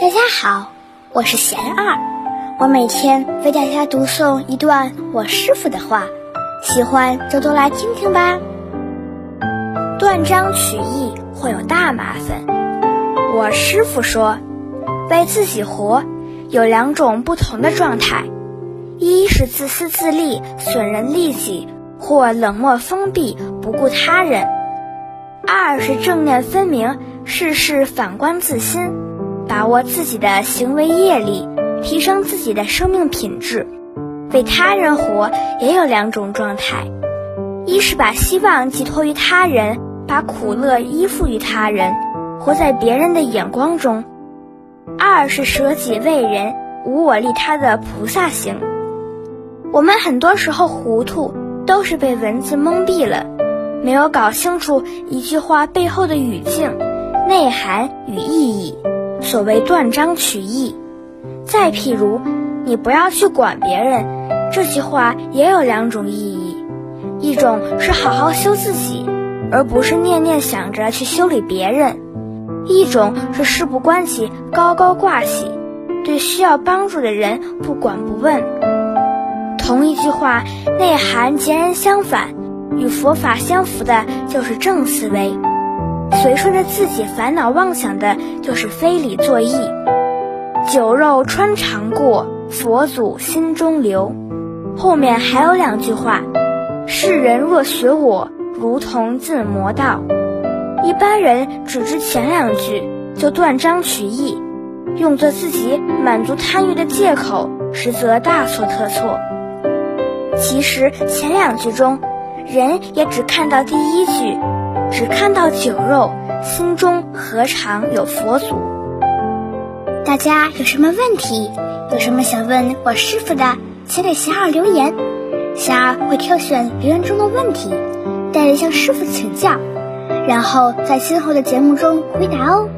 大家好，我是贤二，我每天为大家读诵一段我师傅的话，喜欢就多来听听吧。断章取义会有大麻烦。我师傅说，为自己活有两种不同的状态，一是自私自利、损人利己，或冷漠封闭、不顾他人；二是正念分明，事事反观自心。把握自己的行为业力，提升自己的生命品质。为他人活也有两种状态：一是把希望寄托于他人，把苦乐依附于他人，活在别人的眼光中；二是舍己为人，无我利他的菩萨行。我们很多时候糊涂，都是被文字蒙蔽了，没有搞清楚一句话背后的语境、内涵与意义。所谓断章取义，再譬如，你不要去管别人，这句话也有两种意义：一种是好好修自己，而不是念念想着去修理别人；一种是事不关己，高高挂起，对需要帮助的人不管不问。同一句话，内涵截然相反，与佛法相符的就是正思维。随顺着自己烦恼妄想的，就是非礼作义。酒肉穿肠过，佛祖心中留。后面还有两句话：世人若学我，如同进魔道。一般人只知前两句就断章取义，用作自己满足贪欲的借口，实则大错特错。其实前两句中，人也只看到第一句。只看到酒肉，心中何尝有佛祖？大家有什么问题？有什么想问我师傅的，请给霞儿留言，霞儿会挑选留言中的问题，带着向师傅请教，然后在今后的节目中回答哦。